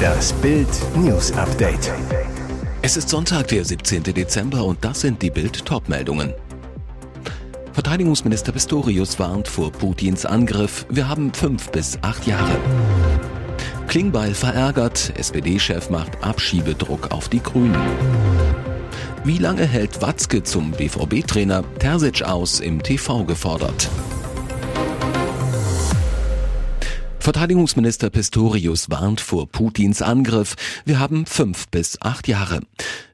Das Bild News Update. Es ist Sonntag, der 17. Dezember und das sind die Bild Topmeldungen. Verteidigungsminister Pistorius warnt vor Putins Angriff. Wir haben fünf bis acht Jahre. Klingbeil verärgert. SPD-Chef macht Abschiebedruck auf die Grünen. Wie lange hält Watzke zum BVB-Trainer? Terzic aus im TV gefordert. Verteidigungsminister Pistorius warnt vor Putins Angriff. Wir haben fünf bis acht Jahre.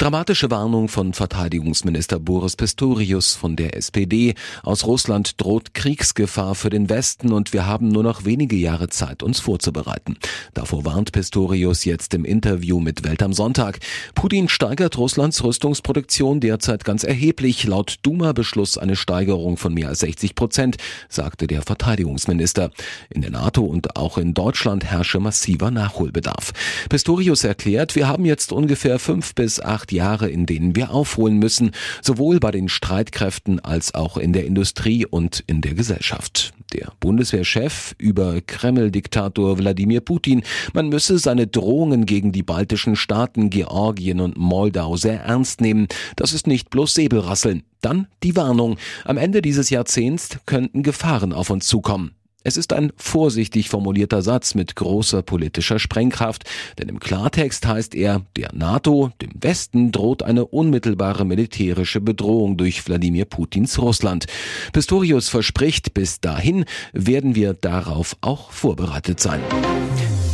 Dramatische Warnung von Verteidigungsminister Boris Pistorius von der SPD. Aus Russland droht Kriegsgefahr für den Westen und wir haben nur noch wenige Jahre Zeit, uns vorzubereiten. Davor warnt Pistorius jetzt im Interview mit Welt am Sonntag. Putin steigert Russlands Rüstungsproduktion derzeit ganz erheblich. Laut Duma-Beschluss eine Steigerung von mehr als 60 Prozent, sagte der Verteidigungsminister. In der NATO und auch in Deutschland herrsche massiver Nachholbedarf. Pistorius erklärt, wir haben jetzt ungefähr fünf bis acht acht Jahre, in denen wir aufholen müssen, sowohl bei den Streitkräften als auch in der Industrie und in der Gesellschaft. Der Bundeswehrchef über Kreml-Diktator Wladimir Putin, man müsse seine Drohungen gegen die baltischen Staaten Georgien und Moldau sehr ernst nehmen. Das ist nicht bloß Säbelrasseln. Dann die Warnung. Am Ende dieses Jahrzehnts könnten Gefahren auf uns zukommen. Es ist ein vorsichtig formulierter Satz mit großer politischer Sprengkraft, denn im Klartext heißt er, der NATO, dem Westen droht eine unmittelbare militärische Bedrohung durch Wladimir Putins Russland. Pistorius verspricht, bis dahin werden wir darauf auch vorbereitet sein.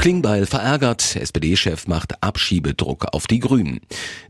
Klingbeil verärgert, SPD-Chef macht Abschiebedruck auf die Grünen.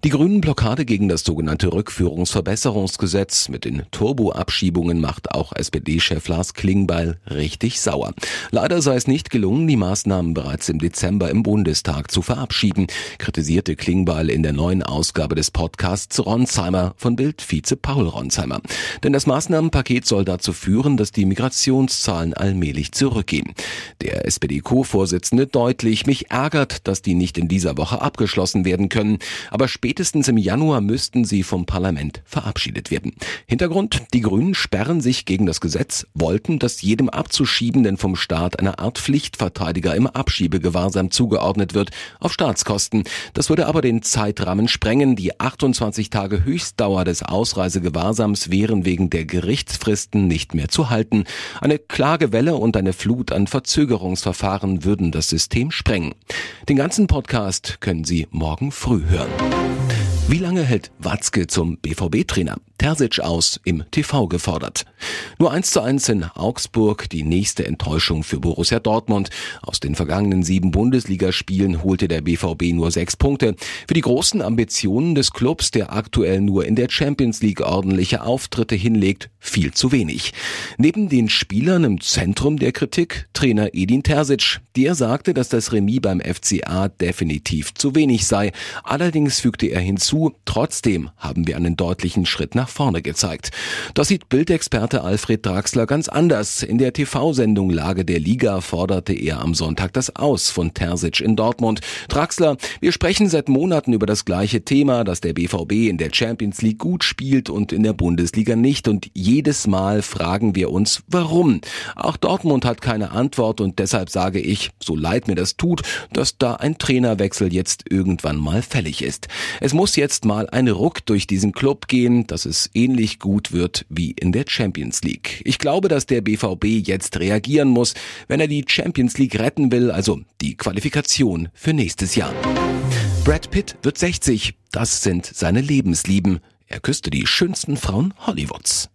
Die Grünen Blockade gegen das sogenannte Rückführungsverbesserungsgesetz mit den Turbo-Abschiebungen macht auch SPD-Chef Lars Klingbeil richtig sauer. Leider sei es nicht gelungen, die Maßnahmen bereits im Dezember im Bundestag zu verabschieden, kritisierte Klingbeil in der neuen Ausgabe des Podcasts Ronsheimer von Bild Vize Paul Ronsheimer. Denn das Maßnahmenpaket soll dazu führen, dass die Migrationszahlen allmählich zurückgehen. Der SPD-Co-Vorsitzende deutlich. Mich ärgert, dass die nicht in dieser Woche abgeschlossen werden können. Aber spätestens im Januar müssten sie vom Parlament verabschiedet werden. Hintergrund, die Grünen sperren sich gegen das Gesetz, wollten, dass jedem Abzuschiebenden vom Staat eine Art Pflichtverteidiger im Abschiebegewahrsam zugeordnet wird, auf Staatskosten. Das würde aber den Zeitrahmen sprengen. Die 28 Tage Höchstdauer des Ausreisegewahrsams wären wegen der Gerichtsfristen nicht mehr zu halten. Eine Klagewelle und eine Flut an Verzögerungsverfahren würden das System System sprengen. Den ganzen Podcast können Sie morgen früh hören. Wie lange hält Watzke zum BVB-Trainer? Terzic aus im TV gefordert. Nur eins zu eins in Augsburg, die nächste Enttäuschung für Borussia Dortmund. Aus den vergangenen sieben Bundesligaspielen holte der BVB nur sechs Punkte. Für die großen Ambitionen des Clubs, der aktuell nur in der Champions League ordentliche Auftritte hinlegt, viel zu wenig. Neben den Spielern im Zentrum der Kritik Trainer Edin Terzic. Der sagte, dass das Remis beim FCA definitiv zu wenig sei. Allerdings fügte er hinzu, trotzdem haben wir einen deutlichen Schritt nach vorne gezeigt. Das sieht Bildexperte Alfred Draxler ganz anders. In der TV-Sendung Lage der Liga forderte er am Sonntag das Aus von Terzic in Dortmund. Draxler, wir sprechen seit Monaten über das gleiche Thema, dass der BVB in der Champions League gut spielt und in der Bundesliga nicht. Und jedes Mal fragen wir uns, warum? Auch Dortmund hat keine Antwort und deshalb sage ich, so leid mir das tut, dass da ein Trainerwechsel jetzt irgendwann mal fällig ist. Es muss jetzt mal ein Ruck durch diesen Club gehen, dass es ähnlich gut wird wie in der Champions League. Ich glaube, dass der BVB jetzt reagieren muss, wenn er die Champions League retten will, also die Qualifikation für nächstes Jahr. Brad Pitt wird 60. Das sind seine Lebenslieben. Er küsste die schönsten Frauen Hollywoods.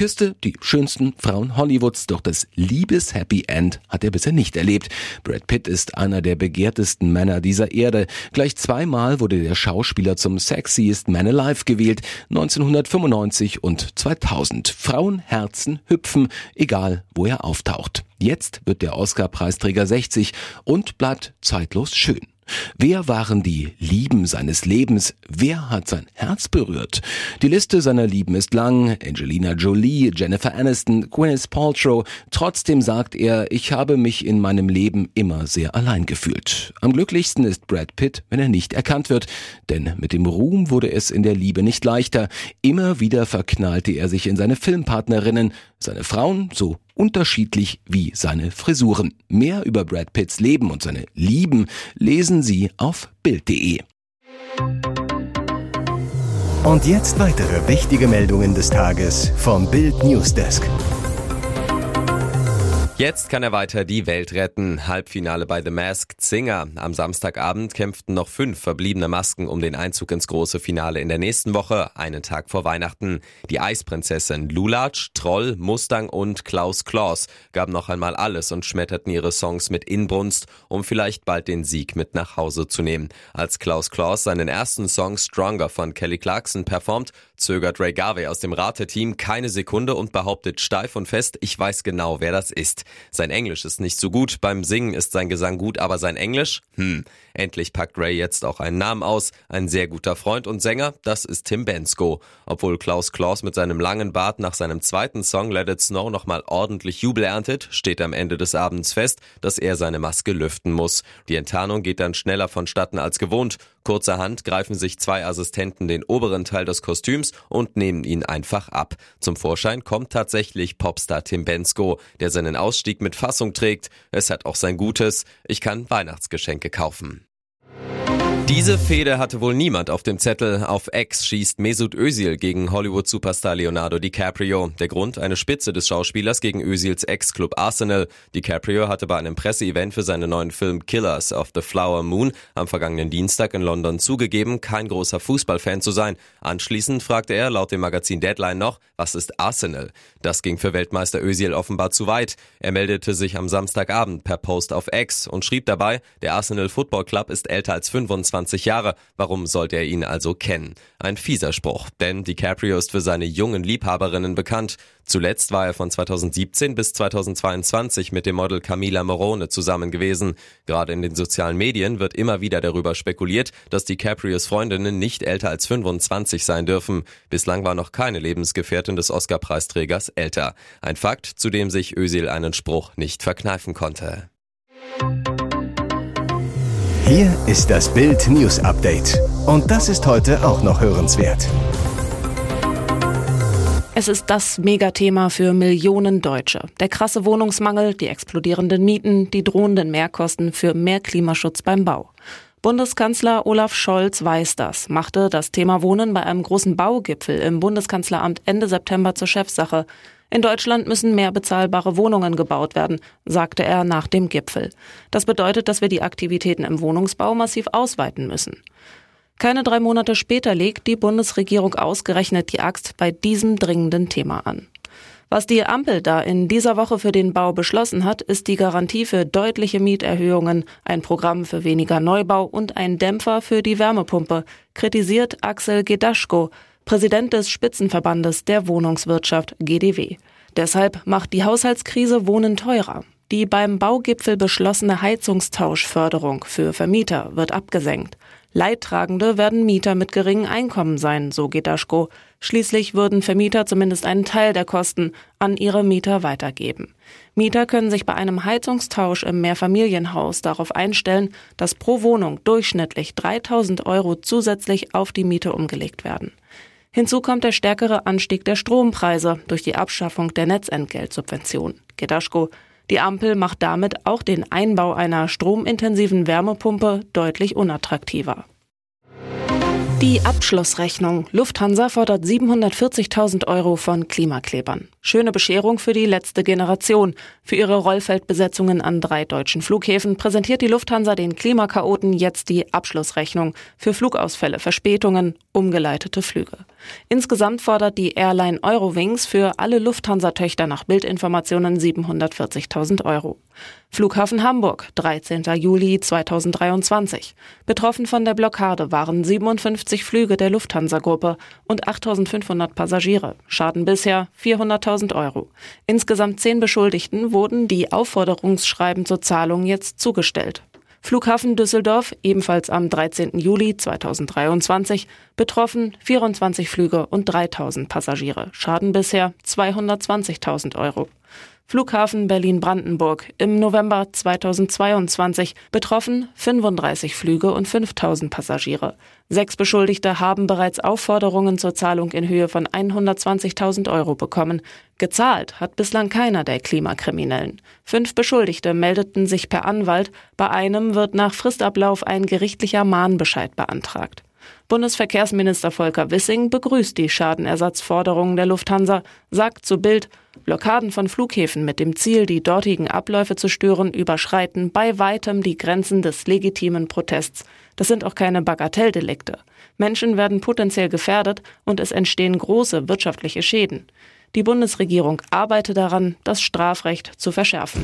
Küsste die schönsten Frauen Hollywoods, doch das Liebes-Happy End hat er bisher nicht erlebt. Brad Pitt ist einer der begehrtesten Männer dieser Erde. Gleich zweimal wurde der Schauspieler zum Sexiest Man Alive gewählt, 1995 und 2000. Frauenherzen hüpfen, egal wo er auftaucht. Jetzt wird der Oscar-Preisträger 60 und bleibt zeitlos schön. Wer waren die Lieben seines Lebens? Wer hat sein Herz berührt? Die Liste seiner Lieben ist lang. Angelina Jolie, Jennifer Aniston, Gwyneth Paltrow. Trotzdem sagt er, ich habe mich in meinem Leben immer sehr allein gefühlt. Am glücklichsten ist Brad Pitt, wenn er nicht erkannt wird. Denn mit dem Ruhm wurde es in der Liebe nicht leichter. Immer wieder verknallte er sich in seine Filmpartnerinnen. Seine Frauen so unterschiedlich wie seine Frisuren. Mehr über Brad Pitts Leben und seine Lieben lesen Sie auf Bild.de. Und jetzt weitere wichtige Meldungen des Tages vom Bild Newsdesk. Jetzt kann er weiter die Welt retten. Halbfinale bei The Masked Singer. Am Samstagabend kämpften noch fünf verbliebene Masken um den Einzug ins große Finale in der nächsten Woche, einen Tag vor Weihnachten. Die Eisprinzessin Lulatsch, Troll, Mustang und Klaus Klaus gaben noch einmal alles und schmetterten ihre Songs mit Inbrunst, um vielleicht bald den Sieg mit nach Hause zu nehmen. Als Klaus Klaus seinen ersten Song Stronger von Kelly Clarkson performt, zögert Ray Garvey aus dem Rateteam keine Sekunde und behauptet steif und fest, ich weiß genau, wer das ist. Sein Englisch ist nicht so gut, beim Singen ist sein Gesang gut, aber sein Englisch? Hm. Endlich packt Ray jetzt auch einen Namen aus. Ein sehr guter Freund und Sänger, das ist Tim Bensko. Obwohl Klaus Klaus mit seinem langen Bart nach seinem zweiten Song Let It Snow nochmal ordentlich Jubel erntet, steht am Ende des Abends fest, dass er seine Maske lüften muss. Die Enttarnung geht dann schneller vonstatten als gewohnt. Kurzerhand greifen sich zwei Assistenten den oberen Teil des Kostüms und nehmen ihn einfach ab. Zum Vorschein kommt tatsächlich Popstar Tim Bensko, der seinen Ausstieg mit Fassung trägt. Es hat auch sein Gutes. Ich kann Weihnachtsgeschenke kaufen. Diese Fehde hatte wohl niemand auf dem Zettel. Auf X schießt Mesut Özil gegen Hollywood-Superstar Leonardo DiCaprio. Der Grund, eine Spitze des Schauspielers gegen Özils Ex-Club Arsenal. DiCaprio hatte bei einem Presseevent für seinen neuen Film Killers of the Flower Moon am vergangenen Dienstag in London zugegeben, kein großer Fußballfan zu sein. Anschließend fragte er laut dem Magazin Deadline noch, was ist Arsenal? Das ging für Weltmeister Özil offenbar zu weit. Er meldete sich am Samstagabend per Post auf X und schrieb dabei, der Arsenal Football Club ist älter als 25 20 Jahre. Warum sollte er ihn also kennen? Ein fieser Spruch, denn DiCaprio ist für seine jungen Liebhaberinnen bekannt. Zuletzt war er von 2017 bis 2022 mit dem Model Camila Morone zusammen gewesen. Gerade in den sozialen Medien wird immer wieder darüber spekuliert, dass DiCaprios Freundinnen nicht älter als 25 sein dürfen. Bislang war noch keine Lebensgefährtin des Oscar-Preisträgers älter. Ein Fakt, zu dem sich Özil einen Spruch nicht verkneifen konnte. Hier ist das Bild News Update. Und das ist heute auch noch hörenswert. Es ist das Megathema für Millionen Deutsche. Der krasse Wohnungsmangel, die explodierenden Mieten, die drohenden Mehrkosten für mehr Klimaschutz beim Bau. Bundeskanzler Olaf Scholz weiß das, machte das Thema Wohnen bei einem großen Baugipfel im Bundeskanzleramt Ende September zur Chefsache. In Deutschland müssen mehr bezahlbare Wohnungen gebaut werden, sagte er nach dem Gipfel. Das bedeutet, dass wir die Aktivitäten im Wohnungsbau massiv ausweiten müssen. Keine drei Monate später legt die Bundesregierung ausgerechnet die Axt bei diesem dringenden Thema an. Was die Ampel da in dieser Woche für den Bau beschlossen hat, ist die Garantie für deutliche Mieterhöhungen, ein Programm für weniger Neubau und ein Dämpfer für die Wärmepumpe, kritisiert Axel Gedaschko, Präsident des Spitzenverbandes der Wohnungswirtschaft GDW. Deshalb macht die Haushaltskrise Wohnen teurer. Die beim Baugipfel beschlossene Heizungstauschförderung für Vermieter wird abgesenkt. Leidtragende werden Mieter mit geringem Einkommen sein, so Gedaschko. Schließlich würden Vermieter zumindest einen Teil der Kosten an ihre Mieter weitergeben. Mieter können sich bei einem Heizungstausch im Mehrfamilienhaus darauf einstellen, dass pro Wohnung durchschnittlich 3000 Euro zusätzlich auf die Miete umgelegt werden. Hinzu kommt der stärkere Anstieg der Strompreise durch die Abschaffung der Netzentgeltsubvention. Gedaschko, die Ampel macht damit auch den Einbau einer stromintensiven Wärmepumpe deutlich unattraktiver. Die Abschlussrechnung. Lufthansa fordert 740.000 Euro von Klimaklebern. Schöne Bescherung für die letzte Generation. Für ihre Rollfeldbesetzungen an drei deutschen Flughäfen präsentiert die Lufthansa den Klimakaoten jetzt die Abschlussrechnung für Flugausfälle, Verspätungen, umgeleitete Flüge. Insgesamt fordert die Airline Eurowings für alle Lufthansa-Töchter nach Bildinformationen 740.000 Euro. Flughafen Hamburg, 13. Juli 2023. Betroffen von der Blockade waren 57 Flüge der Lufthansa-Gruppe und 8.500 Passagiere. Schaden bisher 400.000 Euro. Insgesamt zehn Beschuldigten wurden die Aufforderungsschreiben zur Zahlung jetzt zugestellt. Flughafen Düsseldorf, ebenfalls am 13. Juli 2023, betroffen 24 Flüge und 3000 Passagiere. Schaden bisher 220.000 Euro. Flughafen Berlin-Brandenburg im November 2022 betroffen 35 Flüge und 5000 Passagiere. Sechs Beschuldigte haben bereits Aufforderungen zur Zahlung in Höhe von 120.000 Euro bekommen. Gezahlt hat bislang keiner der Klimakriminellen. Fünf Beschuldigte meldeten sich per Anwalt. Bei einem wird nach Fristablauf ein gerichtlicher Mahnbescheid beantragt. Bundesverkehrsminister Volker Wissing begrüßt die Schadenersatzforderungen der Lufthansa, sagt zu Bild, Blockaden von Flughäfen mit dem Ziel, die dortigen Abläufe zu stören, überschreiten bei weitem die Grenzen des legitimen Protests. Das sind auch keine Bagatelldelikte. Menschen werden potenziell gefährdet und es entstehen große wirtschaftliche Schäden. Die Bundesregierung arbeitet daran, das Strafrecht zu verschärfen.